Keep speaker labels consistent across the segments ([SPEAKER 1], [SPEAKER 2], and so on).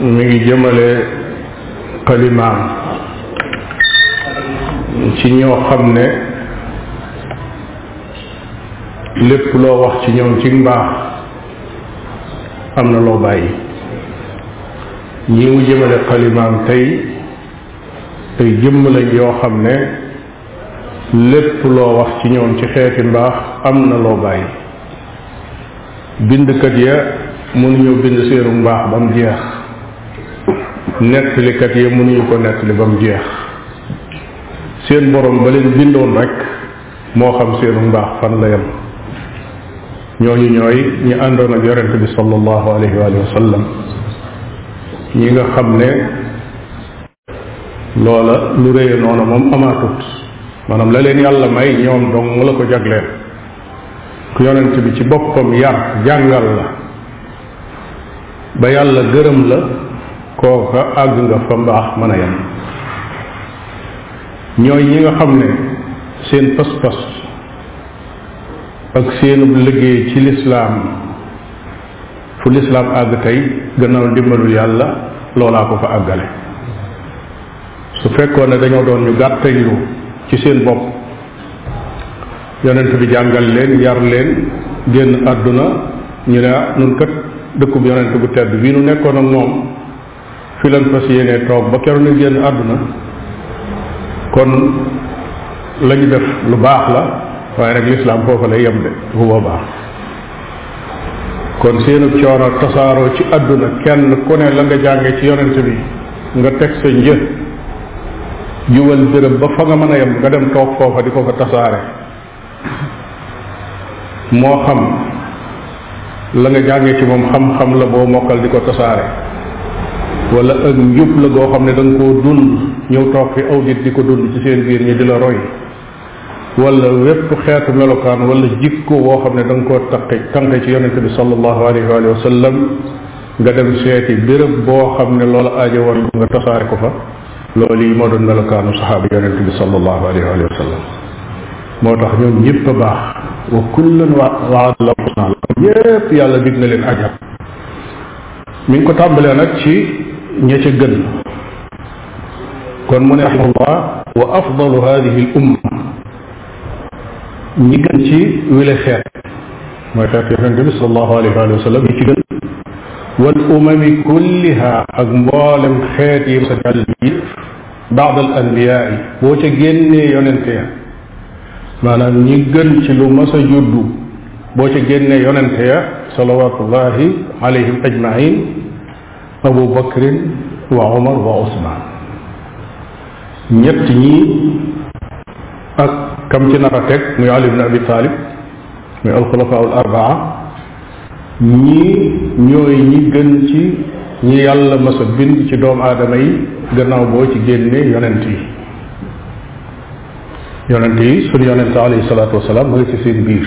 [SPEAKER 1] mi ngi jëmale xalimaam ci ñoo xam ne lépp loo wax ci ñoom ci mbaax am na loo bàyyi ñi mu jëmale xalimaam tey ay jëmm lañ yoo xam ne lépp loo wax ci ñoom ci xeeti mbaax am na loo bàyyi bindkat ya mënuñoo bind seenu mbaax ba mu jeex nettalikat ya mënuñu ko nettali ba mu jeex seen borom ba leen bindoon rek moo xam seenu mbaax fan la yem ñooñu ñooy ñi àndoon ak yonente bi sallallahu alayhi wa sallam ñi nga xam ne loola lu réye noonu moom amaatut maanaam la leen yàlla may ñoom dong la ko jagleel ku yonent bi ci boppam yar jàngal la ba yàlla gërëm la kooka àgg nga fa mbaax mën a yem ñooy ñi nga xam ne seen pas-pas ak seenub liggéey ci lislaam fu lislaam àgg tey gannaaw ndimbalu yàlla loolaa ko fa àggale su fekkoon ne dañoo doon ñu gàttañlu ci seen bopp yonent bi jàngal leen yar leen génn àdduna ñu ne ah nun kat dëkkub yonent bu tedd bii nu nekkoon ak moom fi leen fas yéenee toog ba keroog ñu génn àdduna kon la ñu def lu baax la waaye rek lislaam foofa lay yem de bu boobaa kon seenub coono ak tasaaroo ci àdduna kenn ku ne la nga jànge ci yonent bi nga teg sa një juwal béréb ba fa nga mën a yem nga dem toog foofa di ko fa tasaare moo xam la nga jàngee ci moom xam-xam la boo mokkal di ko tasaare wala ak njub la goo xam ne da nga koo dund ñëw toog fi aw nit di ko dund ci seen biir ñi di la roy wala wépp xeetu melokaan wala jikko woo xam ne da nga koo taqe tànqe ci yonente bi sallallahu alayhi wa sallam nga dem seeti béréb boo xam ne loola aajo woon nga tasaare ko fa loolu yi moo doon melokaanu saxaaba yonente bi sallallahu alayhi wa sallam moo tax ñoom ñëpp a baax wa kullan waada la husna ñëpp yàlla dig na leen ajab mi ngi ko tàmbalee nag ci ña ca gën kon mu ne rahimahullah wa afdalu hadihi al umma ñi gën ci wile xeet mooy xeet yonente bi salallahu alayhi wa sallam yi ci gën wal umami kulliha ak mboolem xeet yi sa jàll yi baad al anbiya yi boo ca génnee yonente ya maanaam ñi gën ci lu mas a juddu boo ca génnee yonente ya salawatullahi alayhim ajmain abu bakrin wa omar wa osman ñett ñii ak kam ci nar a teg muy ali ibn abi talib muy alxulafa al arbaa ñii ñooy ñi gën ci ñi yàlla mas a bind ci doomu aadama yi gannaaw boo ci génne yonent yi yonent yi sunu yonent alayhi salaatu wasalaam mu ngi ci seen biir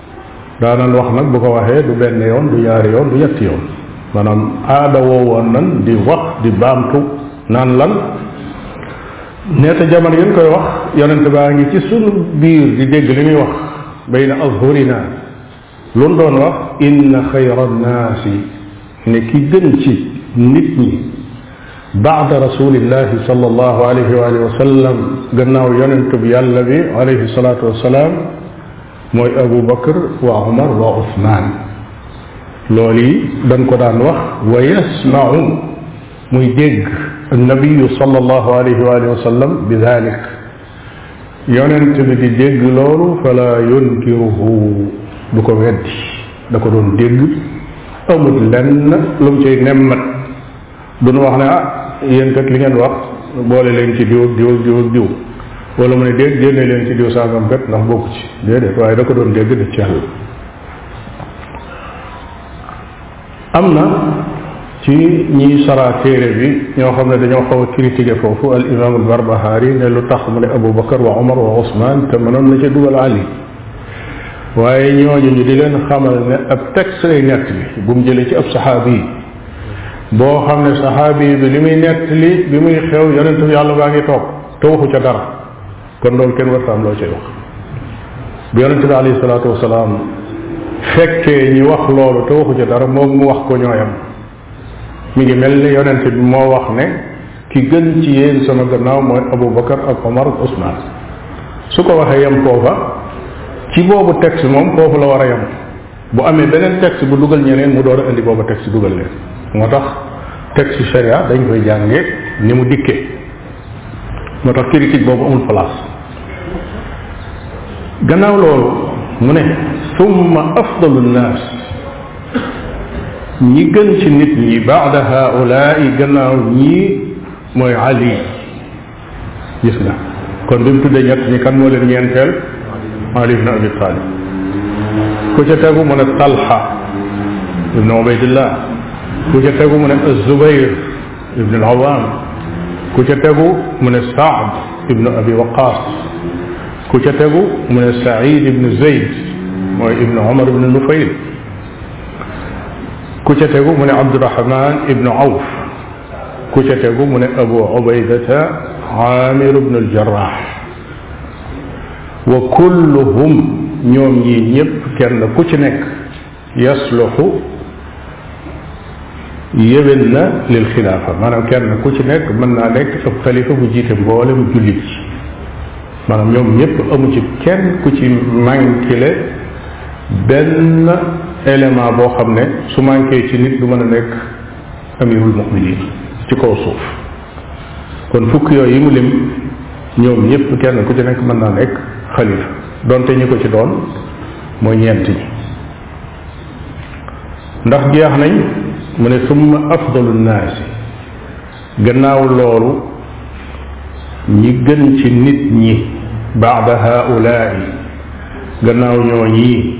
[SPEAKER 1] daanan wax nag bu ko waxee du benn yoon du ñaari yoon du ñetti yoon maanaam aada woo woon nan di wax di baamtu naan lan neeta jamono yi koy wax yonente baa ngi ci sunu biir di dégg li muy wax bayna azhurina lu mu doon wax inna xayra nnaasi ne ki gën ci nit ñi baada rasulillahi sal allahu alayhi wa alihi wa sallam gannaaw yonente bi yàlla bi alayhi salaatu wasalaam mooy Abu Bakr wa Umar wa Usmaan loolu yi dañ ko daan wax wa yasmau muy dégg annabiyu sallallahu alayhi wa alihi wa sallam bi dalik yonent bi di dégg loolu fala yunkiruhu du ko weddi da ko doon dégg amul lenn lu mu cay nemmat duñu wax ne ah yéen kat li ngeen wax boole leen ci diw ak diw ak diw ak diw wala mu ne déet génne leen ci diw sàngam kat ndax bokku ci déedéet waaye da ko doon dégg def ci yàlla am na ci ñiy sara téere bi ñoo xam ne dañoo xaw a critiqué foofu al imam al barbahari ne lu tax mu ne abou bakar wa omar wa ousmane te mënoon na ca dugal ali waaye ñooñu ñu di leen xamal ne ab texte lay nekk bi bu mu jëlee ci ab saxaabi yi boo xam ne saxaabi bi li muy nett li bi muy xew yonente bi yàlla baa ngi toog te waxu ca dara kon loolu kenn warta am loo cay wax bu yonente bi alayhi salaatu wasalaam fekkee ñi wax loolu te waxu ca dara moom mu wax ko ñooyam mi ngi mel ni yonente bi moo wax ne ki gën ci yéen sama gannaaw mooy Abu Bakar ak Omar ak Ousmane su ko waxee yem foofa ci boobu texte moom foofu la war a yem bu amee beneen texte bu dugal ñeneen mu door a indi booba texte dugal leen moo tax texte sharia dañ koy jànge ni mu dikkee moo tax critique boobu amul place gannaaw loolu mu ne summa afdalu nnaas ñi gën ci nit ñi baada haulaai gannaaw ñii mooy ali gis nga kon bi mu tuddee ñett ñi kan moo leen ñeenteel Ali ibn Abi Talib ku ca tegu mu ne Talha ibn Ubaydillah ku ca tegu mu ne Zubayr ibn al-Awwam ku ca tegu mu ne Saad ibn Abi Waqas ku ca tegu mu ne Saïd ibn Zayd mooy ibn Omar ibn Nufayl ku ca tegu mu ne Abdurahman ibn Awf ku ca tegu mu ne abu ubaydata amir ibnu aljarah wa kulluhum ñoom ñi ñépp kenn ku ci nekk yasluxu yëwén na lil xilaafa maanaam kenn ku ci nekk mën naa nekk ab xalifa bu jiite mboolem jullit ci maanaam ñoom ñépp amu ci kenn ku ci manquile benn élément boo xam ne su manqué ci nit du mën a nekk amirul muminin ci kaw suuf kon fukk yooyu yi mu lim ñoom ñëpp kenn ku ci nekk mën naa nekk xalifa donte ñi ko ci doon mooy ñeent ñi ndax jeex nañ mu ne summa afdalu naasi gannaaw loolu ñi gën ci nit ñi baada haulaai gannaaw ñoo ñii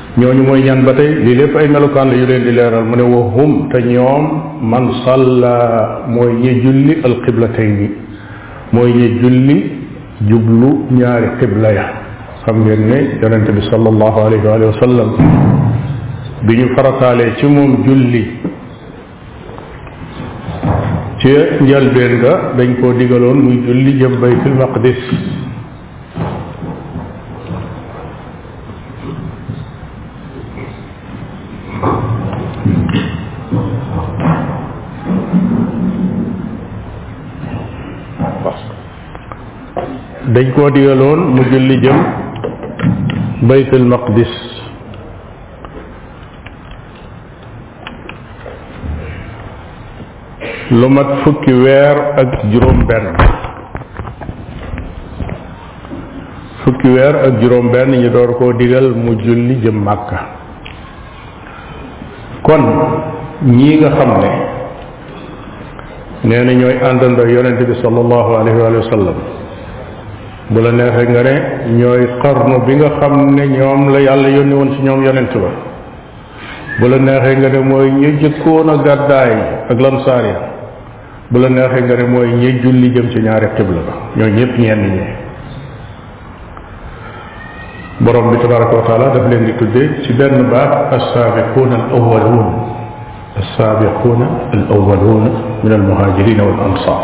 [SPEAKER 1] ñooñu mooy ñan ba tey lii lépp ay melokaan la yu leen di leeral mu ne wa hum te ñoom man salla mooy ñi julli alqiblatayni mooy ñi julli jublu ñaari qibla ya xam ngeen ne yonent bi sallallahu alayhi wa alihi wa sallam bi ñu farataalee ci moom julli ci njëlbeen ga dañ koo digaloon muy julli jëm baytul maqdis dañ koo digaloon mu julli jëm baytul maqdis lu mat fukki weer ak juróom benn fukki weer ak juróom benn ñu door koo digal mu julli jëm màkka kon ñii nga xam ne nee na ñooy àndandoo yonent bi sallallahu alayhi wa sallam bu la neexee nga ne ñooy xarnu bi nga xam ne ñoom la yàlla yónni woon ci ñoom yonent ba bu la neexee nga ne mooy ña jëkkoon a gàddaay ak lansaar ya bu la neexee nga ne mooy ña julli jëm ci ñaari xibla ba ñoo ñëpp ñenn ñi borom bi tabaraka wa taala daf leen di tuddee ci benn baat assaabiquuna al awwaluun assaabiquuna al awwaluun min al muhaajirina wal ansaar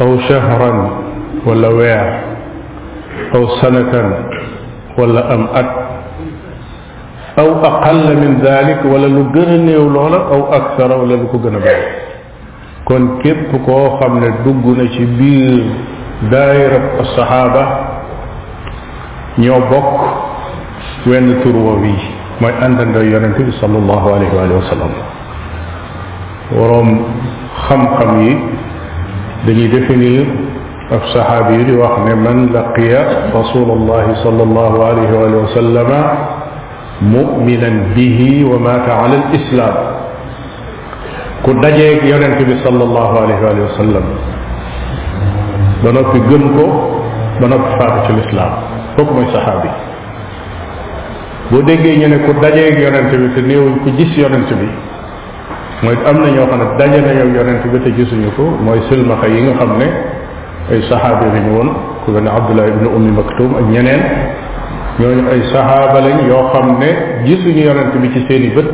[SPEAKER 1] aw shahran wala weer aw sanatan wala am at aw aqalla min dalik wala lu gën a néew loola aw aksara wala lu ko gën a bari kon képp koo xam ne dugg na ci biir daayira saxaaba ñoo bokk wenn tur woow yi mooy àndandoo yonente bi sallallahu alayhi wa sallam waroom xam-xam yi dañuy définir ab saxaabi yi di wax ne man laqiya rasulallahi sallallahu alayhi wa sallama muminan bihi wa mata ala al islam ku dajeeg yonent bi sallallahu alayhi wa sallam ba noppi gëm ko ba noppi faatu ci lislaam kooku mooy saxaabi boo déggee ñu ne ku dajeeg yonent bi te néewuñ ku gis yonent bi mooy am na ñoo xam ne daje na yow yonent bi te gisuñu ko mooy silmaxa yi nga xam ne ay saxaabi lañu woon ku mel ne Abdullah ibnu Ummi Maktum ak ñeneen ñooñu ay saxaaba lañ yoo xam ne gisuñu yonent bi ci seeni bët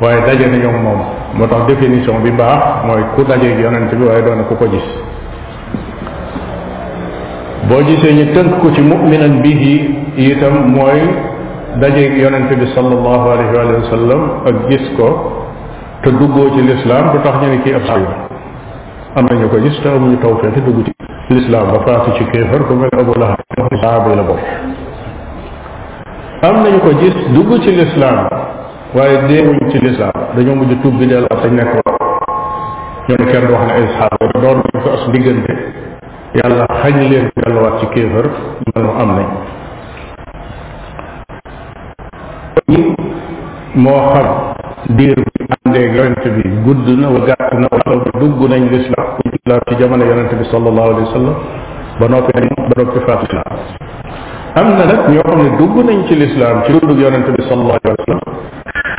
[SPEAKER 1] waaye daje na ñoom moom moo tax définition bi baax mooy ku dajeeg yonent bi waaye doon na ku ko gis boo gisee ñu tënk ko ci muminan bihi itam mooy dajeeg yonente bi sallallahu alayhi wa sallam ak gis ko te duggoo ci lislaam du tax ñu ne kii ab saay am nañu ko gis te amuñu tawfeex te dugg ci lislaam ba faatu ci kéefar ku mel abu lahab wax ni saaba la bokk am nañu ko gis dugg ci lislaam waaye deewuñ ci lislaam dañoo mujj tuub di dellu ak sañ nekk woon ñoom kenn wax ne ay saxaaba la doon nañ ko as diggante yàlla xañ leen delluwaat ci kéefër mel mu am nañ ñi moo xam diir bi àndee yonent bi gudd na wa gàtt na wala dugg nañ lislaam ci jamono yonent bi sallallahu alayhi wa sallam ba noppi ba noppi faat lislaam am na nag ñoo xam ne dugg nañ ci lislaam ci dundug yonente bi sallallahu alayhi wa sallam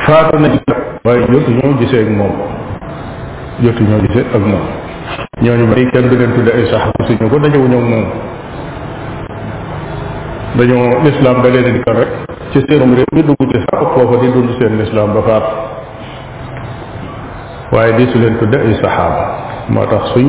[SPEAKER 1] faatu nañ nag waaye jotu ñoo gisee ak moom jotu ñoo gisee ak moom ñooñu may kenn du leen tudde ay saxaaba suñu ko dajewu ñoom moom dañoo lislaam da leen di dikkal rek ci seenum réew ñu dugg ci sax foofa di dund seen lislaam ba faatu waaye di su leen tudde ay saxaaba moo tax suñ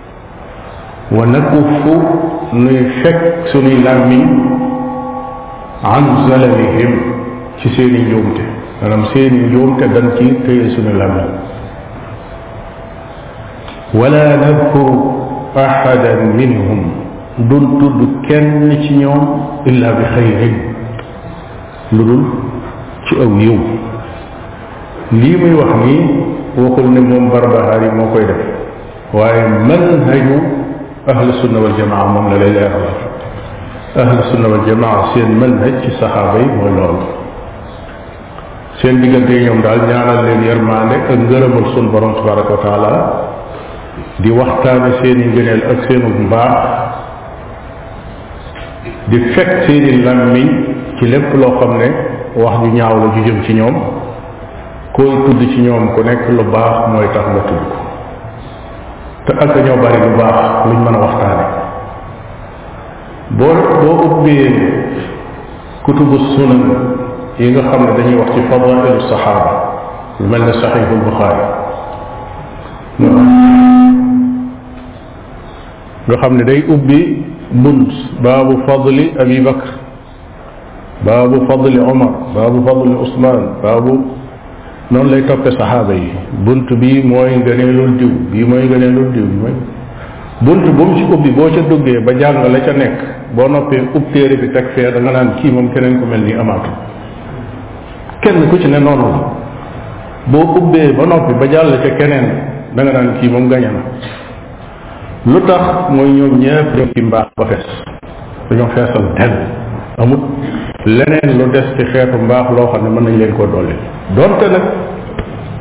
[SPEAKER 1] wa nakuffu nuy fekk sunuy làmmiñ an zalalihim ci seeni njuumte maanaam seeni njuumte dañ ci téye sunu làmmiñ wala nadkuru ahadan minhum dun tudd kenn ci ñoom illa bi xayrin lu dul ci aw yiw lii muy wax nii waxul ne moom barbahaar yi moo koy def waaye manhaju ahlu sunna wal jamaa moom la lay leeralal ahlu sunna wal jamaa seen manhaj ci saxaaba yi mooy loolu seen diggante yi ñoom daal ñaanal leen yërmaande ak ngërëmal sun borom tabaraka wa taala di waxtaane seen i ngëneel ak seenu mbaax di fekk seen i làmmiñ ci lépp loo xam ne wax ju ñaaw la ju jëm ci ñoom koy tudd ci ñoom ku nekk lu baax mooy tax nga tudd ko te ak ñoo bari lu baax luñ mën a waxtaane boo boo ubbee kutubu sunan yi nga xam ne dañuy wax ci fadailu saxaaba lu mel ne saxiixul buxaari nga xam ne day ubbi bunt baabu fadli abi bakr baabu fadli omar baabu fadli usman baabu noonu lay toppe saxaaba yi bunt bii mooy ngëneelul diw bii mooy ngëneelul diw bi mooy bunt bu mu ci ubbi boo ca duggee ba jàng la ca nekk boo noppee ub téere bi teg fee da nga naan kii moom keneen ku mel nii amaatu kenn ku ci ne noonu la boo ubbee ba noppi ba jàll ca keneen da nga naan kii moom gañe na lu tax mooy ñoom ñëpp ñoo ci mbaax ba fees dañoo feesal del amut leneen lu des ci xeetu mbaax loo xam ne mën nañ leen koo dolli donte nag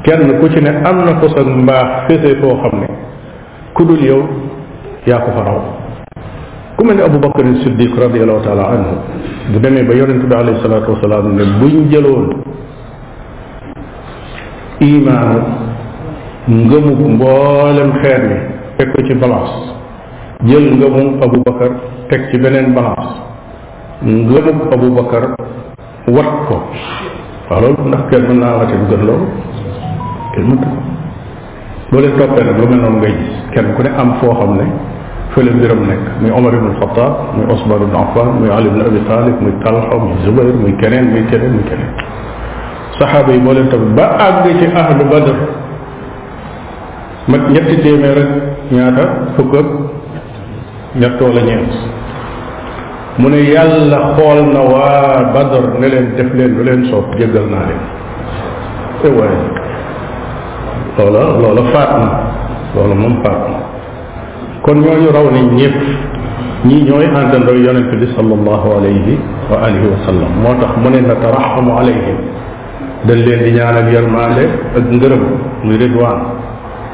[SPEAKER 1] kenn ku ci ne am na ko sa mbaax fese foo xam ne ku dul yow yaa ko fa raw ku mel ne Abu Bakar Siddiq radiallahu taala anhu bu demee ba yonente bi alayhi salaatu wasalaam ne buñ jëloon imaanu ngëmug mboolem xeet bi teg ko ci balance jël ngëmum Abu Bakar teg ci beneen balance ngëmug Abu Bakar wat ko waaw loolu ndax kenn mën naa wate bu gën loolu kenn mënta ko boo leen toppee nag lu mel noonu ngay gis kenn ku ne am foo xam ne fële mbiram nekk muy Omar ibn Xataab muy Osman ibn Affan muy Ali ibn Abi Talib muy Talha muy Zubayr muy keneen muy keneen muy keneen saxaaba yi boo leen topp ba àgg ci ahlu Badr mat ñetti téeméer ak ñaata fukk ak ñettoo la ñeent mu ne yàlla xool na waa badar ne leen def leen lu leen soob jéggal naa leen te waaye loola loola faat na loola moom faat na kon ñooñu raw nañ ñëpp ñii ñooy àndandoo yonente bi sallallahu alayhi wa alihi wa sallam moo tax mu ne nataraxamu alayhim dañ leen di ñaanal yërmaande ak ngërëm muy ridwaan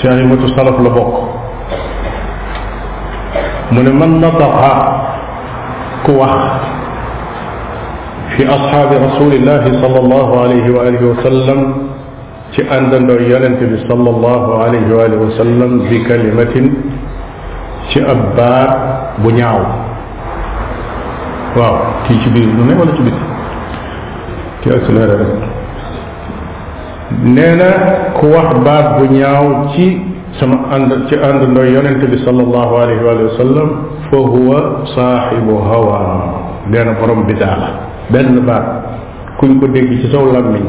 [SPEAKER 1] ci aimatu salaf la bokk mu ne man nataqa ku wax fi ashaabi rasulillahi sallallahu alayhi wa alihi wa sallam ci àndandoo yonente bi sallallahu alayhi wa alihi wa sallam bi kalimatin ci ab baat bu ñaaw waaw kii ci biir lu ne wala ci biti kii accéléré rek nee na ku wax baat bu ñaaw ci sama ànd ci àndandoo yonente bi sallallahu alayhi wa sallam fa huwa saaxibu hawa nee na borom bidaa la benn baat kuñ ko dégg ci saw làmmiñ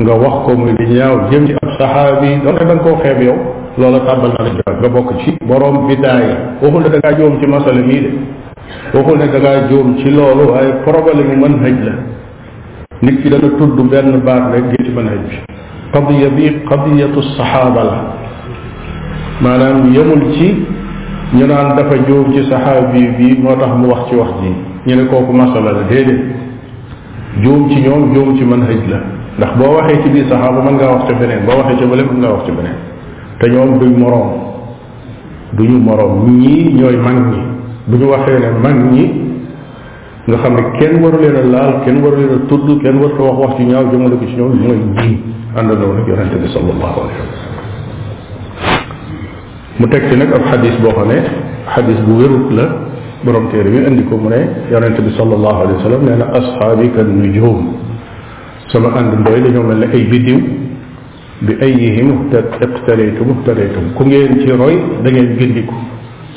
[SPEAKER 1] nga wax ko muy di ñaaw jëm ci ab saxaabi donte da nga koo xeeb yow loola tàbbal na la ci nga bokk ci borom bidaa yi waxul ne da ngaa joom ci masala mii de waxul ne da ngaa joom ci loolu waaye problème mu mën hëj la nit ki dana tudd benn baat rek ngir ci manhaj bi qadiya bi qadiyatu saxaaba la maanaam yemul ci ñu naan dafa jóob ci saxaabi bi moo tax mu wax ci wax ji ñu ne kooku masala la déedéet jóom ci ñoom jóom ci manhaj la ndax boo waxee ci biir saxaaba mën ngaa wax ca beneen boo waxee ca bële mën ngaa wax ca beneen te ñoom duñ moroom duñu moroom ñii ñooy mag ñi bu ñu waxee ne mag ñi nga xam ne kenn waru leen a laal kenn waru leen a tudd kenn waru ko wax wax ci ñaaw jëmale ko ci ñoom mooy diin àndandoo nag yonente bi sallallahu alayhi wa sallam mu teg ci nag ab xadis boo xam ne xadis bu wérut la borom téere bi indi ko mu ne yonente bi sallallahu alayhi wa sallam nee na asxaabi kan nujum sama àndandoo yi dañoo mel ne ay biddiw bi ayyihi muhtad iqtadaytum muhtadaytum ku ngeen ci roy da ngeen gindiku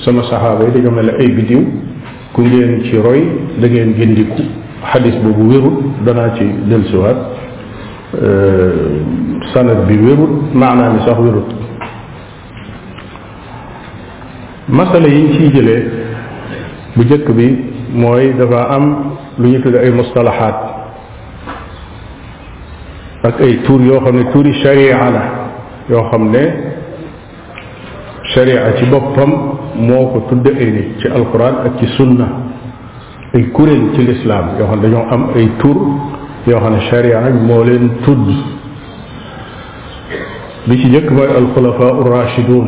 [SPEAKER 1] sama saxaaba yi dañoo mel ne ay bidiw ku ngeen ci roy da ngeen gindiku xadis boobu wérul danaa ci dellusiwaat sanad bi wérul maanaa mi sax wérul masala yi ñu ciy jëlee bu njëkk bi mooy dafa am lu ñu tudd ay mustalaxaat ak ay tuur yoo xam ne tuuri sharia la yoo xam ne sharia ci boppam moo ko tudde ay nit ci alquran ak ci sunna ay kuréel ci lislaam yoo xam ne dañoo am ay tur yoo xam ne sharia moo leen tudd bi ci njëkk mooy alxulafa urrachidun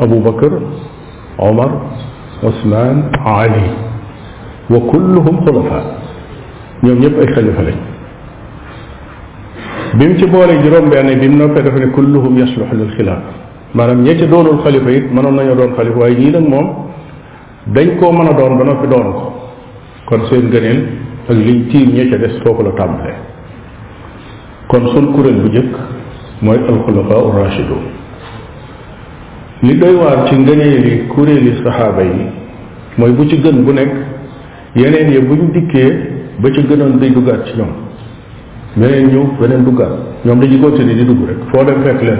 [SPEAKER 1] Abu Bakar Omar Ousmane Ali wa kulluhum xulafa ñoom ñëpp ay xalifa lañ bi mu ci boole juróom-benn bi mu noppee dafa ne kulluhum yasluxu lil xilaaf maanaam ña ca doonul xalifa it mënoon nañoo doon xalifa waaye ñii nag moom dañ koo mën a doon ba noppi doon ko kon seen gëneel ak liñ tiim ña ca des foofu la tàmbalee kon sun kuréel bu njëkk mooy alxulafaa u rachidun li doy waar ci ngëneeli kuréeli saxaaba yi mooy bu ci gën bu nekk yeneen ya buñ dikkee ba ci gënoon day duggaat ci ñoom beneen ñëw beneen duggaat ñoom dañuy continuer di dugg rek foo dem fekk leen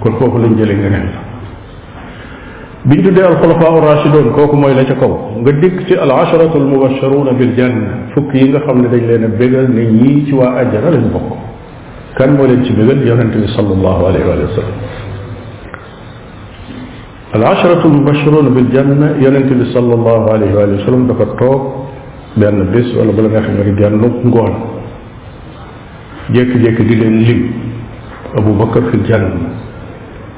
[SPEAKER 1] kon foofu lañ jëlee ngëneel la biñ tuddee al xulafaa rachidun kooku mooy la ca kaw nga dikk ci al asharatu al mubasharuna bil janna fukk yi nga xam ne dañ leen a bégal ne ñii ci waa àjjana lañ bokk kan moo leen ci bégal yonent bi sallallahu alayhi wa sallam al asharatu al mubasharuna bil janna yonent bi sallallahu alayhi wa sallam dafa toog benn bés wala bala nga xam ne genn ngoon jékki-jékki di leen lim Abu Bakar fil janna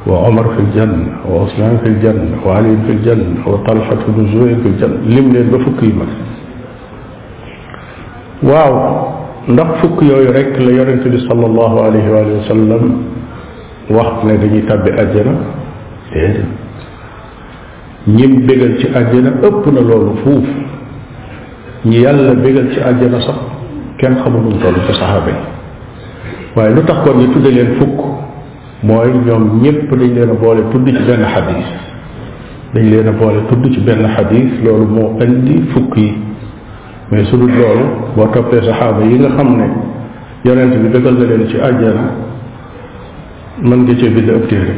[SPEAKER 1] wa omar fi ljanna wa osman fi ljanna wa ali fi ljanna wa talhat bnu zubayr fi ljanna lim leen ba fukk yi mat waaw ndax fukk yooyu rek la yonent bi sallallahu alayhi wa sallam wax ne dañuy tàbbi àjjana déedéet ñim bégal ci àjjana ëpp na loolu fuuf ñi yàlla bégal ci àjjana sax kenn xamul nu mu toll ci saxaaba yi waaye lu tax kon ñu tudde leen fukk mooy ñoom ñépp dañ leen a boole tudd ci benn xadis dañ leen a boole tudd ci benn xadis loolu moo indi fukk yi mais su dul loolu boo toppee saxaaba yi nga xam ne yonent bi dëggal na leen ci àjjana mën nga cee bind ab téere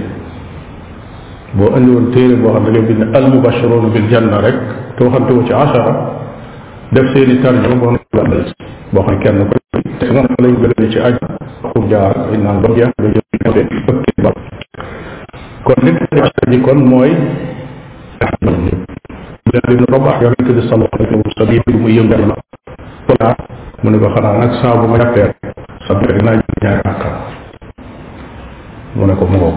[SPEAKER 1] boo andi woon téere boo xam ne da ngay bind al mubashiruuna bil janna rek te waxante wu ci asara def seeni tarjuma boo noppi boo xam kenn ko te moom lañ gëlee ci aj pour jaar ay naan ba jeex ba jël ba kon li aji kon mooy daal di ko baax yonente bi sallallahu alayhi wa sallam bi muy yëngal la voilà mu ne ko xanaa nag saa bu ma jàppee sa mbir dinaa jël ñaari rakka mu ne ko mu ngoog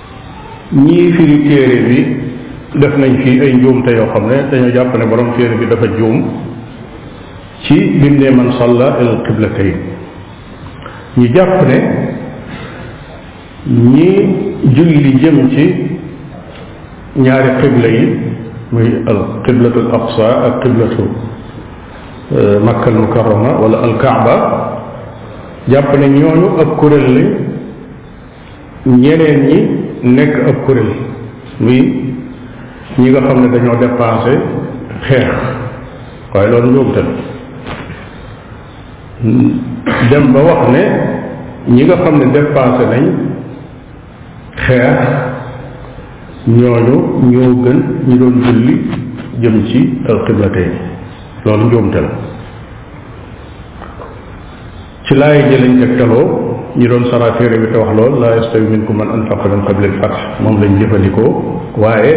[SPEAKER 1] ñii firi téere bi def nañ fi ay njuumte yoo xam ne dañoo jàpp ne borom téere bi dafa juum ci bim ne man salla al qiblatayn ñu jàpp ne ñi julli jëm ci ñaari qibla yi muy al qiblatu al aqsa ak qiblatu makka al mukarrama wala al kaaba jàpp ne ñooñu ab kuréel lañ ñeneen ñi nekk ab kuréel muy ñi nga xam ne dañoo dépensé xeex waaye loolu njuumte dem ba wax ne ñi nga xam ne dépensé nañ xeex ñooñu ñoo gën ñu doon julli jëm ci alxiblatee loolu njuumte la ci laay ji lañ tegtaloo ñi doon sara téere bi te wax lool laa yastawi minkum man anfaqa min qabli al-fath moom lañ jëfandikoo waaye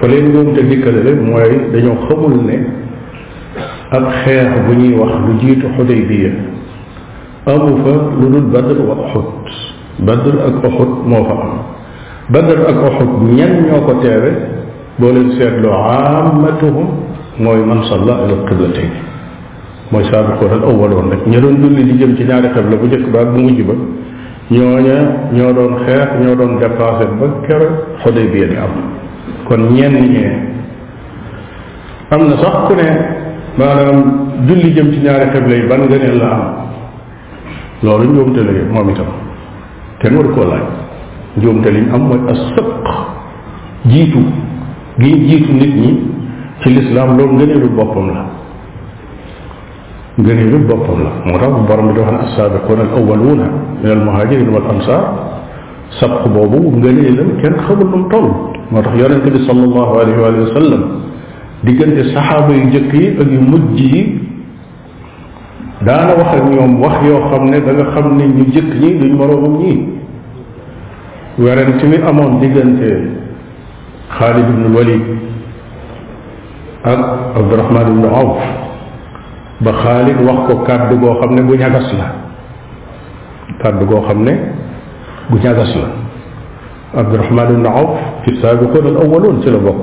[SPEAKER 1] fa leen ñoom te dikkale rek mooy dañoo xamul ne ab xeex bu ñuy wax lu jiitu Xudaybiya amu fa lu dul Badr wa Uhud Badr ak Uhud moo fa am Badr ak Uhud ñan ñoo ko teewe boo leen seetloo aamatuhum mooy man salla ila qiblatayn mooy saabiqoon al awwaloon rek ña doon julli di jëm ci ñaari xibla bu njëkk ba ak bu mujj ba ñooña ñoo doon xeex ñoo doon dépassé ba kero Xudaybiya di am kon ñenn ñee am na sax ku ne maanaam julli jëm ci ñaari xibla yi ban ngëneel la am loolu njuumte la moom itam kenn waru koo laaj njuumte li ñu am mooy as sëq jiitu gi jiitu nit ñi ci lislaam loolu ngëneelu boppam la ngëneelu boppam la moo tax borom bi di wax ne assaabiquun al awwaluuna min al muhajirin wal ansaar sabq boobu ngëneelam kenn xamul nu mu toll moo tax yonente bi sallallahu alayhi wa sallam diggante saxaaba yu jëkk yi ak yu mujj yi daana wax ak ñoom wax yoo xam ne da nga xam ne ñu jëkk ñi duñ moroomam ñii werante mi amoon diggante Xaalid ibn Walid ak Abdurahman ibn Awf ba Xaalid wax ko kàddu goo xam ne bu ñagas la kàddu goo xam ne bu ñagas la Abdurahman ibn Awf fi saabiqoon al awwaloon ci la bokk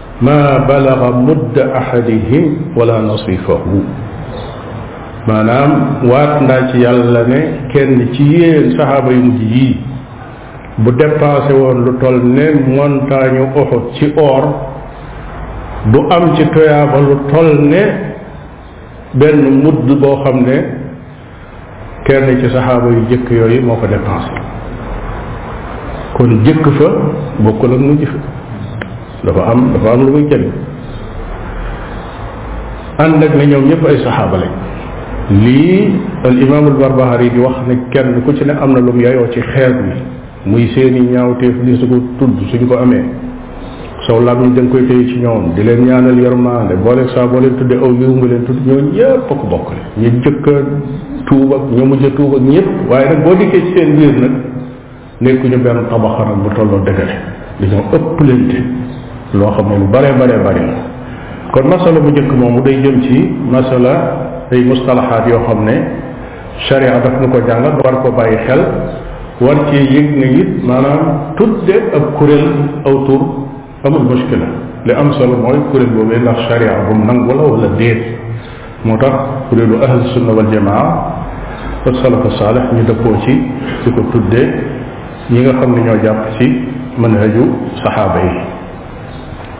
[SPEAKER 1] maa balaga mudda ahadihim wala nasifahu maanaam waat naa ci yàlla ne kenn ci yéen saxaaba yu mujj yii bu dépensé woon lu toll ne montagne Uhud ci or du am ci toyaaba lu toll ne benn mudd boo xam ne kenn ci saxaaba yu jëkk yooyu moo ko dépensé kon jëkk fa bokkul ak mujj fa dafa am dafa am lu muy jëriñ ànd ak ne ñoom ñëpp ay saxaaba lañ lii al imaamul barbahari di wax ne kenn ku ci ne am na lu mu yayoo ci xeer bi muy seeni ñaawteef di su ko tudd suñ ko amee saw laam ñu danga koy téye ci ñoom di leen ñaanal yërmaande boo leen saa boo leen tuddee aw yiw nga leen tudd ñooñu ñëpp a ko bokk ñu jëkk a tuub ak ñu mujj a tuub ak ñëpp waaye nag boo dikkee ci seen biir nag nekkuñu benn tabaxaram bu tolloo dëgëre dañoo ëpp lente loo xam ne lu bare bare bare la kon masala bu njëkk moomu day jëm ci masala ay mustalaxaat yoo xam ne sharia daf nu ko jàngal war ko bàyyi xel war ci yëg ne it maanaam tudde ab kuréel aw tur amul muskila li am solo mooy kuréel boobee ndax sharia bu mu nangu la wala déet moo tax kuréelu ahlu sunna wal jamaa ak salafu saalix ñu dëppoo ci ci ko tudde ñi nga xam ne ñoo jàpp ci manhaju saxaaba yi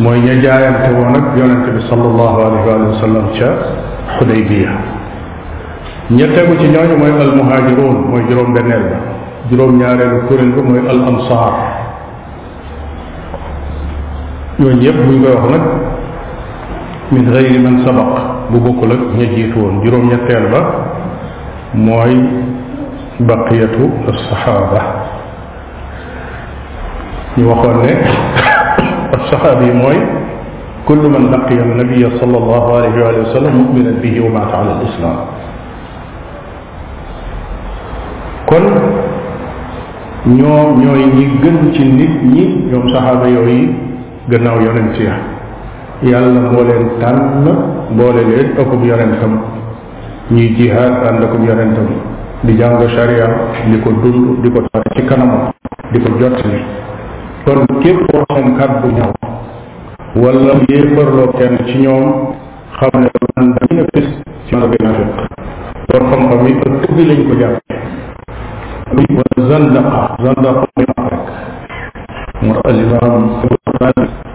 [SPEAKER 1] mooy ña jaayante woon ak yonente bi sallallahu alayhi wa sallam ca xudaybiya ña tegu ci ñooñu mooy al muhaajiroon mooy juróom benneel ba juróom ñaareelu kuréel ba mooy al ansaar ñooñu yépp buñ koy wax nag min gayri man sabaq bu bokkul ak ña jiitu woon juróom ñetteel ba mooy baqiyatu as-saxaaba ñu waxoon ne saxaabi mooy kullu man laqiya annabiya sallallahu alayhi wa sallam muminan bihi wa maata ala alislam kon ñoom ñooy ñi gën ci nit ñi ñoom saxaaba yooyu gannaaw yonent ya yàlla moo leen tànn boole leen ëpp yonentam ñuy jihaad ànd ak yonentam di jàng sharia di ko dund di ko tax ci kanamam di ko jottali kon képp koo xam kàddu ñaaw wala yéefarloo kenn ci ñoom xam ne man bi na fis ci man bi na fekk kon xam-xam yi ak tëgg lañ ko jàppe wala zandaqa zandaqa mooy rek moo tax al imam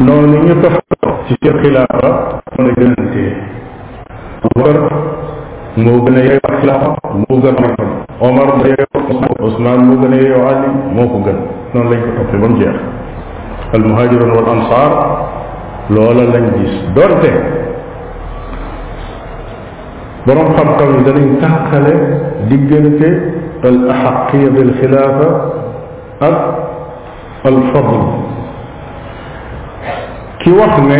[SPEAKER 1] noonu ñu toftoo ci ci xilaafa mën a gënante Omar moo gën a yeyoo xilaafa moo gën a Omar moo yeyoo Ousmane Ousmane moo gën a yeyoo Ali moo ko gën noonu lañ ko toppee ba mu jeex al muhaajiroon wal ansaar loola lañ gis donte borom xam-xam yi danañ tàqale diggante al axaqiya bil xilaafa ak alfadl ki wax ne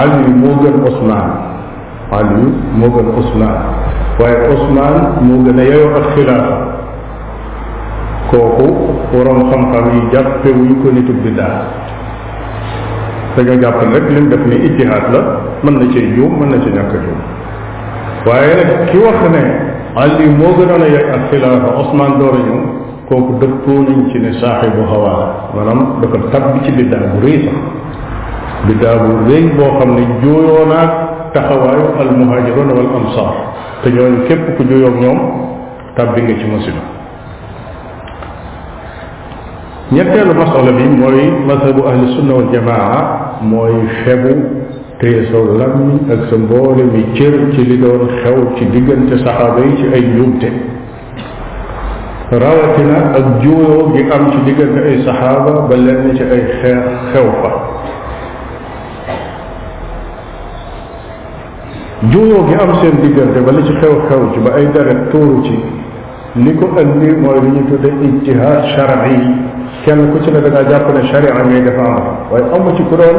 [SPEAKER 1] ali moo gën osmaan ali moo gën osmaan waaye osmaan moo gën a yeyoo ak xilaafa kooku waroon xam-xam yi jàppe wuñ ko nitu biddaa dañoo jàpp ne rek lim def ni ijtihaad la mën na cee juum mën na ci ñàkk juum waaye nag ki wax ne ali moo gënoon a yey ak xilaafa osmaan door a ñëw kooku dëppoo nañ ci ne saaxibu hawa la maanaam dafa tabbi ci biddaa bu rëy sax biddaa bu rëy boo xam ne jooyoo naag taxawaayu al muhaajiroon wal ansaar te ñooñu képp ku jooyoog ñoom tabbi nga ci musiba ñetteelu masala bi mooy mazhabu ahli sunna wal jamaa mooy fegu téye sa làmmiñ ak sa mboole mi cër ci li doon xew ci diggante saxaaba yi ci ay njuumte rawatina ak juuyoo gi am ci diggante ay saxaaba ba lenn ci ay xeex xew fa juuyoo gi am seen diggante ba li ci xew xew ci ba ay deret tuuru ci li ko andi mooy li ñu tudde ijtihaad shar'i kenn ku ci ne da ngaa jàpp ne sharia ngay défendre waaye amu ci ku doon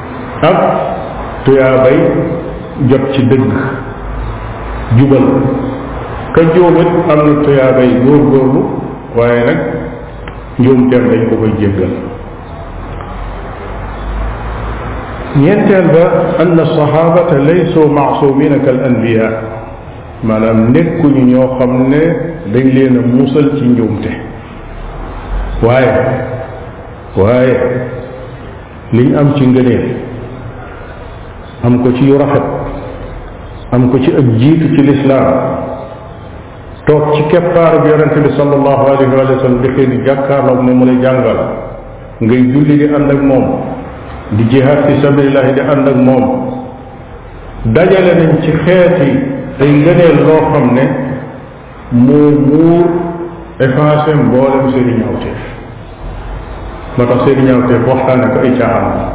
[SPEAKER 1] ak tuyaabay jot ci dëgg jubal ka juum it am na tuyaabay góorgóorlu waaye nag njuumteem dañ ko koy jéggal ñeenteel ba ann sahabata laysu maasumina kal anbiya maanaam nekkuñu ñoo xam ne dañ leen a musal ci njuumte waaye waaye liñ am ci ngëneel am ko ci yu rafet am ko ci ak jiitu ci lislaam toog ci keppaaru bi yonente bi sallallahu alayhi wa sallam di xëy di jàkkaarloog moom mu lay jàngal ngay julli di ànd ak moom di jihaad fi sabilillahi di ànd ak moom dajale nañ ci xeeti ay ngëneel loo xam ne mu muur effacé mboolem seen i ñaawteef moo tax seen i ñaawteef waxtaane ko ay caaxaan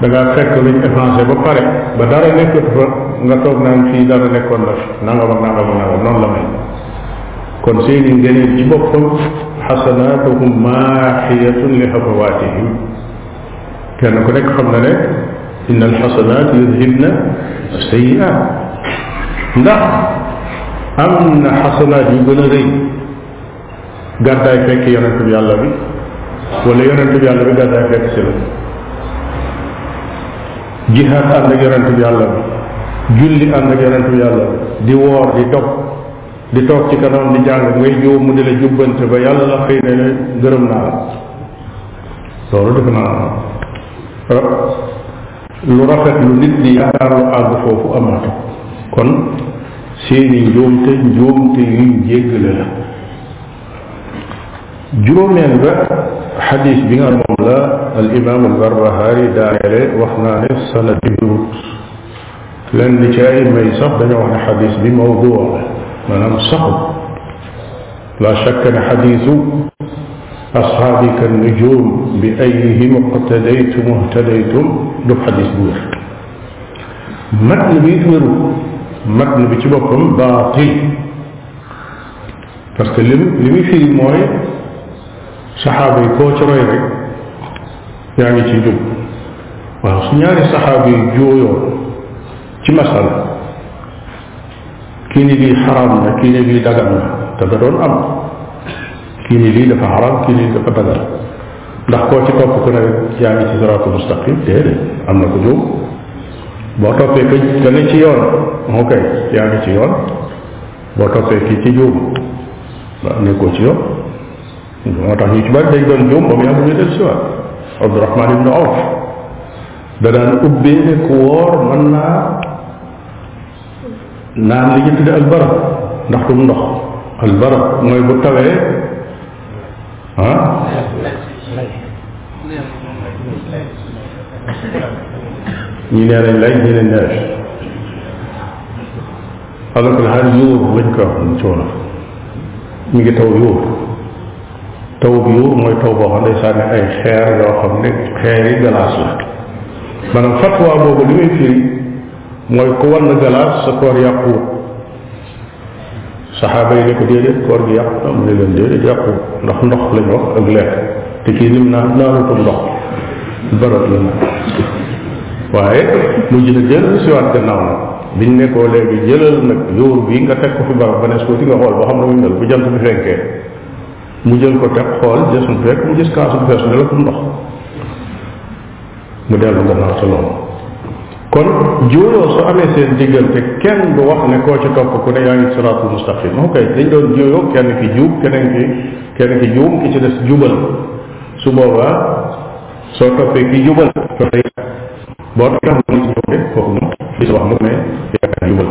[SPEAKER 1] da ngaa fekk luñ effacé ba pare ba dara nekkut fa nga toog naan fii dara nekkoon la fi nangam ak nangam ak nangam noonu la mel kon seen i ngëneel ci boppam xasanaatuhum maaxiyatun li xafawaatihim kenn ku nekk xam na ne inna alxasanaat yudhibna alsayiat ndax am na xasanaat yu gën a rëy gàddaay fekk yonent bi yàlla bi wala yonent bi yàlla bi gàddaay fekk si la jihaad ànd ak yonent bi yàlla bi julli ànd ak yonent bi yàlla bi di woor di dog di toog ci kanam di jàng ngay juum mu di la jubbante ba yàlla la xëy ne ne gërëm naa la loolu defe naa lu rafet lu nit di yaakaar lu àgg foofu amaatu kon seeni njuumte njuumte yuñ jéggale la juróomeel ba xadis bi nga moom la al imam al barbahari daanele wax naa ne sanad bi durut leen li ci ay may sax dañoo wax ne xadis bi mawdu la maanaam saxu la shakka ne xadiisu asxaabi ka nujum bi ayihim iqtadaytum ihtadaytum du xadiis bu wér matn bi it wéru matn bi ci boppam baatil parce que lim li muy firi mooy saxaaba yi koo ci roy rek yaa ngi ci jub waaw su ñaari saxaaba yi jooyoo ci masal kii ni lii xaraam na kii ni lii dagan na te da doon am kii ni lii dafa xaraam kii ni lii dafa dagan ndax koo ci topp ku ne yaa ngi ci siraatul mustaqim déedéet am na ko juum boo toppee ka ka ne ci yoon moo koy yaa ngi ci yoon boo toppee kii ci juum waaw nekkoo ci yoon moo tax ñu ci bari dañ doon juum ba mu yàgg ñu del si waat Abdurahman ibnu Awf da daan ubbee ne ku woor mën naa naan li ñu tudde albarab ndax du ndox albarab mooy bu tawee ah ñi nee nañ lay ñi ne neef alors que xaal yuur lañ ko wax ci wolof mi ngi taw yuur taw bi yuur mooy taw boo xam ne sànni ay xeer yoo xam ne xeer yi galaas la maanaam fatwa boobu li muy firi mooy ku war na galaas sa koor yàqu saxaaba yi ne ko déedéet koor gi yàqu na mu ne leen déedéet yàqu ndax ndox lañ wax ak lekk te kii nim naan naanutum ndox barat la naan waaye mujj na jël siwaat gannaaw na biñ ne ko léegi jëlal nag yóor bi nga teg ko fi barab ba nees ko ci nga xool ba xam ne mu mel bu jant bi fenkee mu jël ko teg xool jësul fekk mu gis kaasu fees ne la ko ndox mu dellu gannaaw ci loolu kon juuyoo su amee seen diggante kenn du wax ne koo ci topp ku ne yaa ngi siraatul mustaqim moo koy dañ doon juuyoo kenn ki juub keneen ki kenn ki juum ki ci des jubal su boobaa soo toppee ki jubal ko day boo tax mu ci ñëw de kooku moom di wax mu ne yaa jubal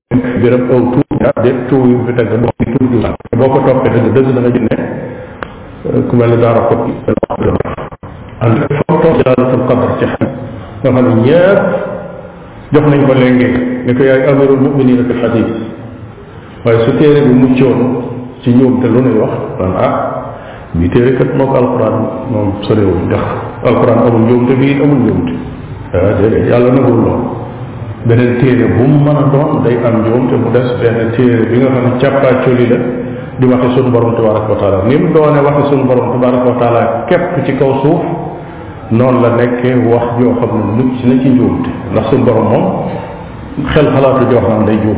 [SPEAKER 1] béréb aw tuur daa de tuur yu fi teg boo fi tuur ju sax boo ko toppee dëgg dëgg da nga gis ne ku mel ne daara ko ci ànd foo toog jalaalatul qadr ci xam nga xam ne ñëpp jox nañ ko léegi ni ko yaay amirul muminina fi xadis waaye su téere bi muccoon ci ñoom te lu nuy wax daan ah bi téere kat moo ko alxuraan moom sorewul ndax alxuraan amul njuumte bi amul njuumte ah déedéet yàlla nagul lool beneen téere bu mu mën a doon day am njuumte mu des benn téere bi nga xam ne càppaacoli la di waxe suñu borom tabaraka wa taala ni mu doone waxe suñu borom tabaraka wa taala képp ci kaw suuf noonu la nekkee wax joo xam ne mucc na ci njuumte ndax suñu borom moom xel xalaatu joo xam ne day juum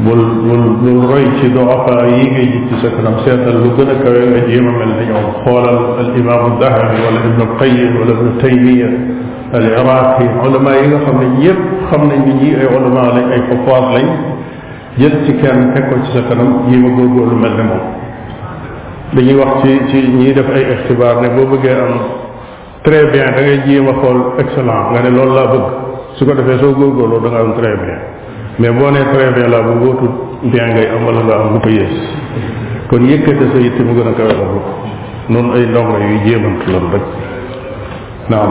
[SPEAKER 1] bul bul bul roy ci doxafa yi ngay gis ci sa kanam seetal lu gën a kawe nga jéem a mel ni ñoom xoolal al imaamu dahabi wala ibn al qayim wala ibn taymiya al iraqi ulama yi nga xam ne ñëpp xam nañ ni ñi ay ulama lañ ay fafaas lañ jël ci kenn teg ko ci sa kanam jéem a góorgóorlu mel ne moom dañuy wax ci ci ñiy def ay ixtibaar ne boo bëggee am très bien da ngay jéem a xool excellent nga ne loolu laa bëgg su ko defee soo góorgóorloo da nga am très bien mais boo nee très bien laa bëgg wootu bien ngay am wala nga am lu ko yées kon yëkkate sa yitte mu gën a kawe loolu noonu ay ndongo yuy jéemantu lan rek naam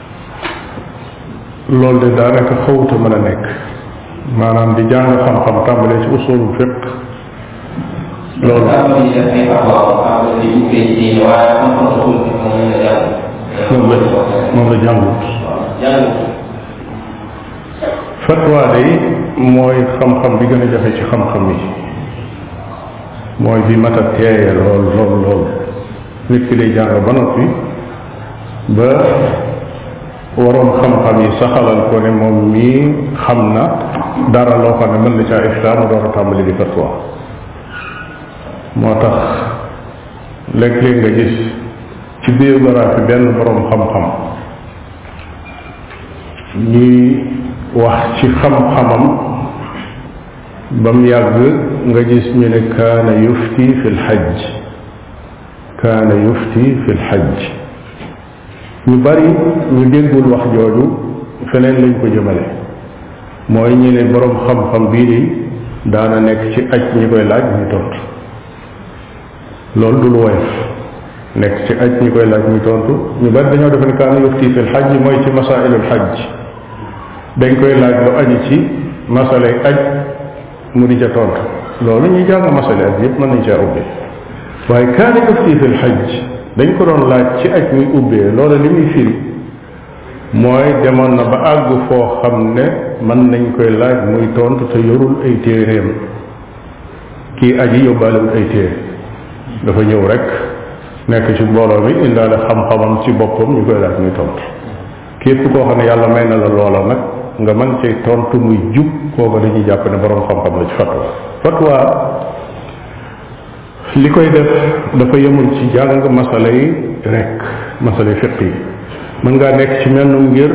[SPEAKER 1] loolu de daanaka xawuta mën a nekk maanaam di jàng xam-xam tàmbalee ci usulul fiq loolu
[SPEAKER 2] moom la
[SPEAKER 1] jàngut fatwa day mooy xam-xam bi gën a jafe ci xam-xam yi mooy bi mat a teeye lool lool lool nit ki day jàng ba noppi ba waroon xam-xam yi saxalal ko ne moom mii xam na dara loo xam ne mën na caa ifta mu door a tàmbali di fatwa moo tax léeg-léeg nga gis ci biographie benn borom xam-xam ñuy wax ci xam-xamam ba mu yàgg nga gis ñu ne kaana yufti fi lxajj kaana yufti fi lxajj ñu bari ñu déggul wax jooju feneen lañ ko jëmale mooy ñu ne boroom xam-xam bii di daana nekk ci aj ñi koy laaj muy tontu loolu du lu woyof nekk ci aj ñi koy laaj muy tontu ñu bari dañoo defe ne kaana yufti fi lxajj mooy ci masailul xajj dañ koy laaj lu aji ci masalay aj mu di ca tontu loolu ñuy jàng masale ak yëpp mën nañ caa ubbi waaye kaana yufti fi lxajj dañ ko doon laaj ci aj muy ubbee loola li muy firi mooy demoon na ba àgg foo xam ne mën nañ koy laaj muy tontu te yorul ay téeréem kii aji yóbbaalewul ay téere dafa ñëw rek nekk ci mbooloo mi indaale xam-xamam ci boppam ñu koy laaj muy tontu képp koo xam ne yàlla may na la loola nag nga mën cay tontu muy jub kooku dañuy jàpp ne borom xam-xam la ci fatwa fatwa li koy def dafa yemul ci jàng masala yi rek masala yi fiq yi mën ngaa nekk ci mel nu ngir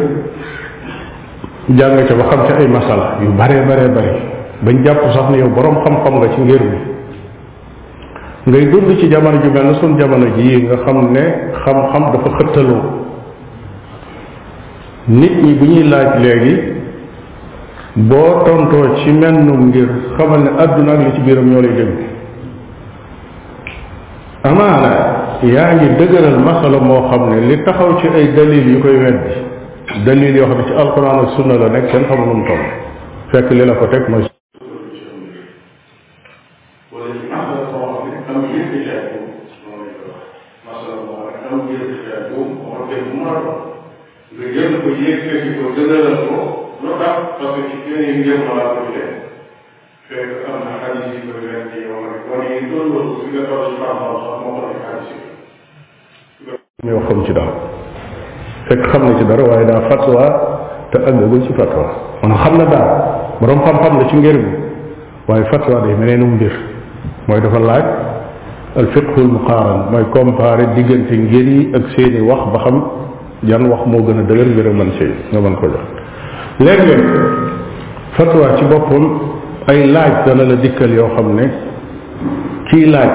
[SPEAKER 1] jàng ca ba xam ca ay masala yu bare bare bare bañ jàpp sax ne yow borom xam-xam nga ci ngir bi ngay dund ci jamono ju mel ne suñ jamono jii nga xam ne xam-xam dafa xëttaloo nit ñi bu ñuy laaj léegi boo tontoo ci mennum ngir xamal ne àdduna ak li ci biiram ñoo lay dégg amaana yaa ngi dëgëral masala moo xam ne li taxaw ci ay dalil yu koy weddi dalil yoo xam ne ci alquran ak sunna la nekk kenn xamul nu mu toll fekk li la ko teg mooy wala ñu am na koo xam ne am yëpp di jaay moom moom lañ koy wax masala moo xam ne am yëpp di jaay moom moo xam ne bu mën a doon nga jël ko yëkkati ko dëgëral ko lu tax parce que ci yeneen njëm laa ko jëlee fekk am na xaalis yi koy wér ci yow rek wane yi doon loolu fi nga toll ci xam-xam sax moo ko nekk xaalis yi ñoo xam ci dara fekk xam na ci dara waaye daa fatwa te àggagul ci fatwa maanaam xam na daal borom xam-xam la ci ngër bi waaye fatwa day meneen um mbir mooy dafa laaj al fiqhul muqaaran mooy comparé diggante ngër yi ak seeni wax ba xam yan wax moo gën a dëgër ngir a mën ci nga mën ko jox léeg-léeg fatwa ci boppam ay laaj dana la dikkal yoo xam ne kii laaj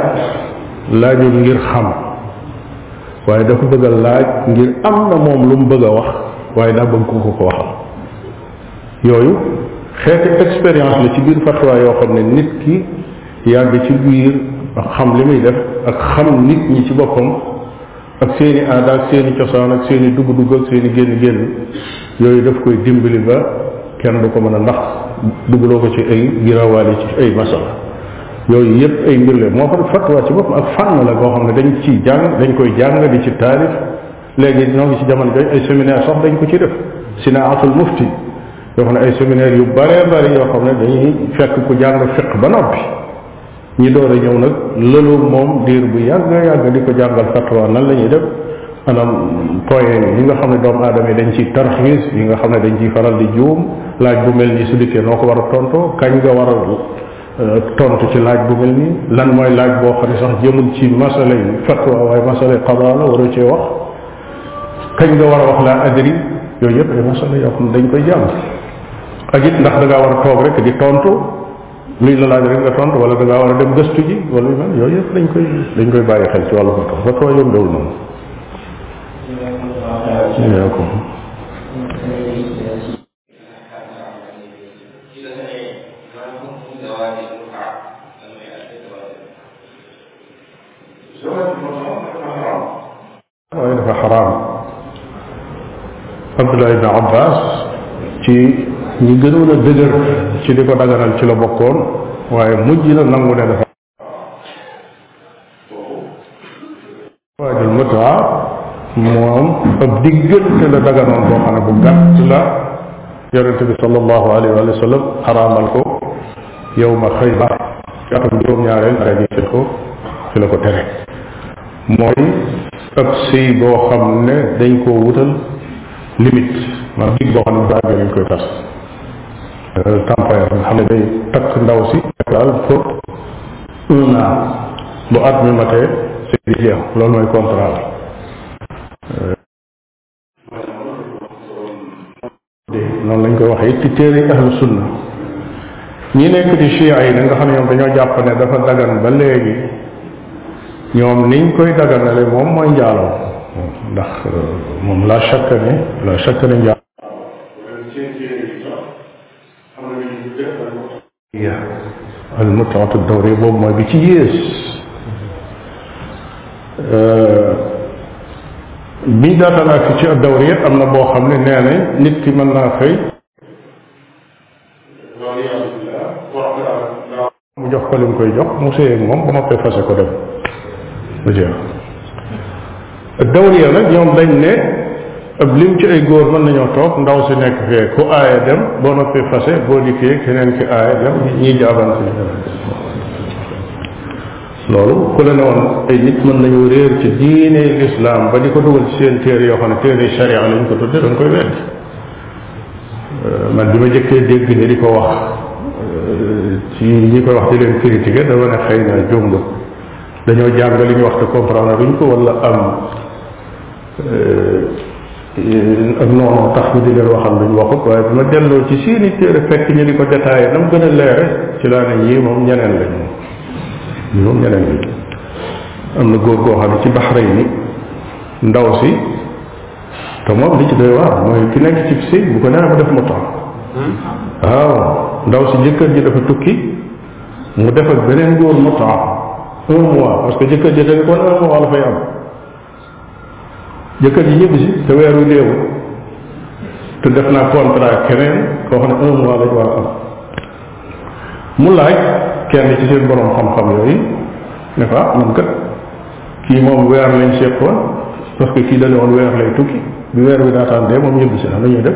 [SPEAKER 1] laajul ngir xam waaye dafa bëgg a laaj ngir am na moom lu mu bëgg a wax waaye daa bëgg ku ko ko waxal yooyu xeeti expérience la ci biir fatwa yoo xam ne nit ki yàgg ci biir ak xam li muy def ak xam nit ñi ci boppam ak seeni aada ak seeni cosaan ak seeni dugg-dugg ak seeni génn-génn yooyu daf koy dimbali ba kenn du ko mën a ndax duggloo ko ci ay giraawaale ci ay masala yooyu yépp ay mbir la moo xam fatwa ci boppam ak fànn la boo xam ne dañ ciy jàng dañ koy jàng di ci taalif léegi ñoo ngi ci jamono jooju ay séminaire sax dañ ko ci def sinaatul mufti yoo xam ne ay séminaire yu bare bari yoo xam ne dañuy fekk ku jàng fiq ba noppi ñi door a ñëw nag lëlu moom diir bu yàgg yàgg di ko jàngal fatwa nan la ñuy def maanaam point yi nga xam ne doomu aadama yi dañ ciy tarxiis yi nga xam ne dañ ciy faral di juum laaj bu mel nii su dikkee noo ko war a tontoo kañ nga war a tontu ci laaj bu mel nii lan mooy laaj boo xam ne sax jëmul ci masala yi fatwa waaye masala yi xadaa la waroo cee wax kañ nga war a wax laa adri yooyu yëpp ay masala yoo xam ne dañ koy jàng ak it ndax da ngaa war a toog rek di tontu luñ la laaj rek nga tontu wala da ngaa war a dem gëstu ji wala yu mel yooyu yëpp dañ koy dañ koy bàyyi xel ci wàllu ko tax ba too yombewul noonu yaa ko waaye dafa xaraam Abdullah ibn Abbas ci ñi gënoon a dëgër ci di ko daganal ci la bokkoon waaye mujj na nangu ne dafa waajul mutaa moom ab diggante la daganoon boo xam ne bu gàtt la yonente bi sallallahu alayhi wa sallam xaraamal ko yow ma xëy ba ci atum juróom-ñaareel rek ci ko ci la ko tere mooy ab sëy boo xam ne dañ koo wutal limite maanaam dig boo xam ne bu àggee dañ koy tas temporaire nga xam ne day takk ndaw si daal pour un an bu at mi matee sëy bi jeex loolu mooy contrat la noonu lañ koy waxee ci téere ahlu sunna ñi nekk ci chia yi nga xam ne ñoom dañoo jàpp ne dafa dagan ba léegi ñoom niñ koy daganale moom mooy njaaloo ndax moom la chaque ne la chaque ne njaaloo al mutaatu dawriya boobu mooy bi ci yées biñ daataan ak ci dawriya am na boo xam ne nee na nit ki mën naa xëy mu jox ko li mu koy jox mu sëyeeg moom ba noppee fase ko dem lu jeex ak dawriya nag ñoom dañ ne ab lim ci ay góor mën nañoo toog ndaw si nekk fee ku aaya dem boo noppee fase boo dikkee keneen ki aaya dem ñiy jaabante ni loolu ku la ne woon ay nit mën nañu réer ci diine lislaam ba di ko dugal ci seen téere yoo xam ne téere sharia lañ ko tudde dañ koy wedd man bi ma jëkkee dégg ni di ko wax ci ñi koy wax di leen critiquer dama ne xëy na jumb dañoo jàng li ñu wax te comprendre duñ ko wala am ak noonu tax ñu di leen waxal luñ waxut waaye bu ma delloo ci seeni téere fekk ñu di ko détaillé nam gën a leere ci laa ne yii moom ñeneen lañ moom yii moom ñeneen lañ am na góor goo xam ne ci baxray ni ndaw si te moom li ci doy waar mooy ki nekk ci sëy bu ko neexee mu def mu tax waaw ndaw si jëkkër ji dafa tukki mu def ak beneen góor mu taa un mois parce que jëkkër ji dañ kon un mois la fay am jëkkër ji ñibbi si te weeru léewu te def naa contrat keneen koo xam ne un mois lañ war a am mu laaj kenn ci seen borom xam-xam yooyu ne ko ah man kat kii moom weer lañ seqoon parce que kii da ne woon weer lay tukki bi weer bi daataan dee moom ñibbi si na la ñuy def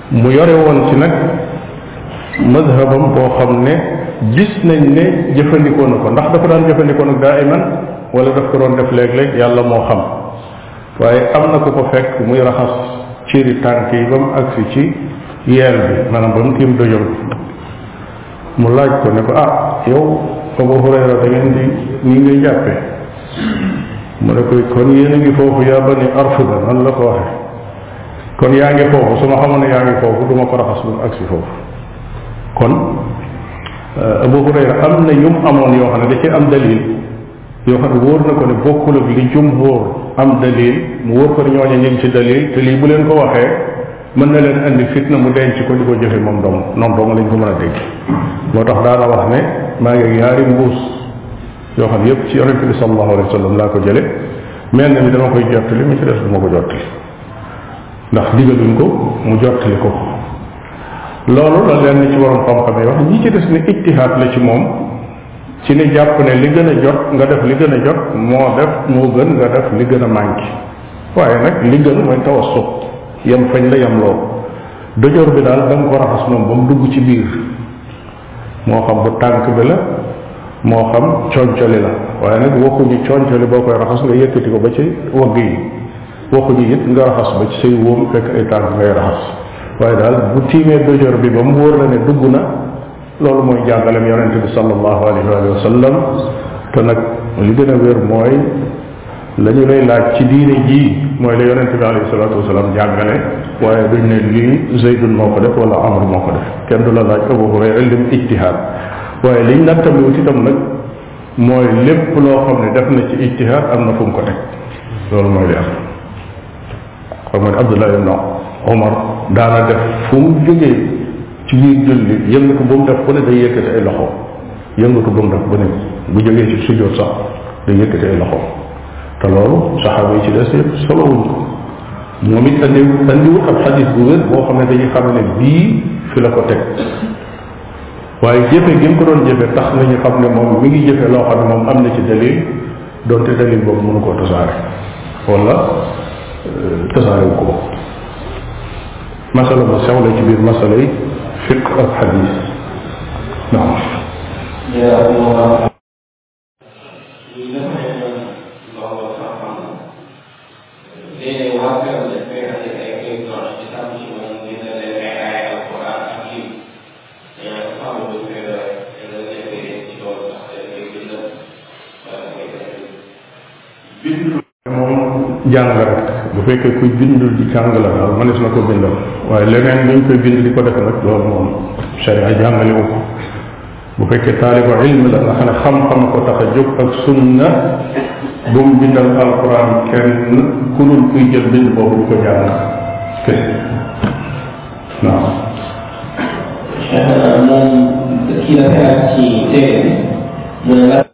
[SPEAKER 1] mu yore woon ci nag mazhabam boo xam ne gis nañ ne jëfandikoo na ko ndax dafa daan jëfandikoo nag daa iman wala daf ko doon def léeg-léeg yàlla moo xam waaye am na ku ko fekk muy raxas ciri tànk yi ba mu agsi ci yeel bi maanaam ba mu tiim dojor bi mu laaj ko ne ko ah yow Abu Hurayra da ngeen di nii ngay jàppee mu ne koy kon yéen a ngi foofu yaa bani arfuda nan la ko waxee kon yaa ngi foofu su ma xamoon ne yaa ngi foofu du ma ko raxas lu mu agsi foofu kon Abu Hurayra am na yum amoon yoo xam ne da ci am dalil yoo xam ne wóor na ko ne bokkul ak li jumhur am dalil mu wóor ko ne ñooñu ñu ngi ci dalil te lii bu leen ko waxee mën na leen andi fitna mu denc ko di ko jëfe moom dong noonu dong lañ ko mën a dégg moo tax daana wax ne maa ngi yaari mbuus yoo xam yépp ci yonente bi sallallahu alayhi wa sallam laa ko jële mel na ni dama koy jottali mu ci des du ma ko jottali ndax digaluñ ko mu jottali ko loolu la leen ci waroon xam-xam yi wax ñi ci des ne ijtihaad la ci moom ci ne jàpp ne li gën a jot nga def li gën a jot moo def moo gën nga def li gën a manqué waaye nag li gën mooy tawassut yem fañ la yem loolu dojor bi daal da nga ko raxas moom ba mu dugg ci biir moo xam bu tànk bi la moo xam concoli la waaye nag waxuñu concoli boo koy raxas nga yëkkati ko ba ci wagg yi waxuñu it nga raxas ba ci say wóom fekk ay tànk ngay raxas waaye daal bu tiimee dojor bi ba mu wóor la ne dugg na loolu mooy jàngalem yonente bi sallallahu alayhi wa sallam te nag li gën a wér mooy la ñu lay laaj ci diine jii mooy la yonente bi alayhi salaatu wasalaam jàngale waaye duñ ne lii Zaydun moo ko def wala Amr moo ko def kenn du la laaj Abu Hurayra lim ijtihaad waaye liñ nattaliwut itam nag mooy lépp loo xam ne def na ci ijtihaad am na fu mu ko teg loolu mooy li am xam nga ne Abdullah ibn Omar daana def fu mu jógee ci biir julli yëngu ko bu mu def ku ne day yëkkati ay loxo yëngatu bu mu def bu ne bu jógee ci sujjóot sax da yëkkati ay loxo te loolu saxaaba yi ci des yëpp solo wuñ ko moom it andi andiwul ab xadis bu wér boo xam ne dañuy xam ne bii fi la ko teg waaye jëfe gi mu ko doon jëfe tax nañu xam ne moom mi ngi jëfe loo xam ne moom am na ci dalil donte dalil boobu mënu koo tasaare wala tasaare wu ko masala bu sew la ci biir masala yi fiq ak xadis naam moom jàng la rek bu fekkee kuy bindul di jàng la daal mënees na ko bindal waaye leneen luñ koy bind di ko def nag loolu moom sharia jàngale wu ko bu fekkee taaliba ilm la nga xam ne xam-xam ko tax a jóg ak sunna bu mu bindal alquran kenn ku dul kuy jël bind boobu di ko jàng kese waaw
[SPEAKER 2] moom kii la ci téere bi mu ne la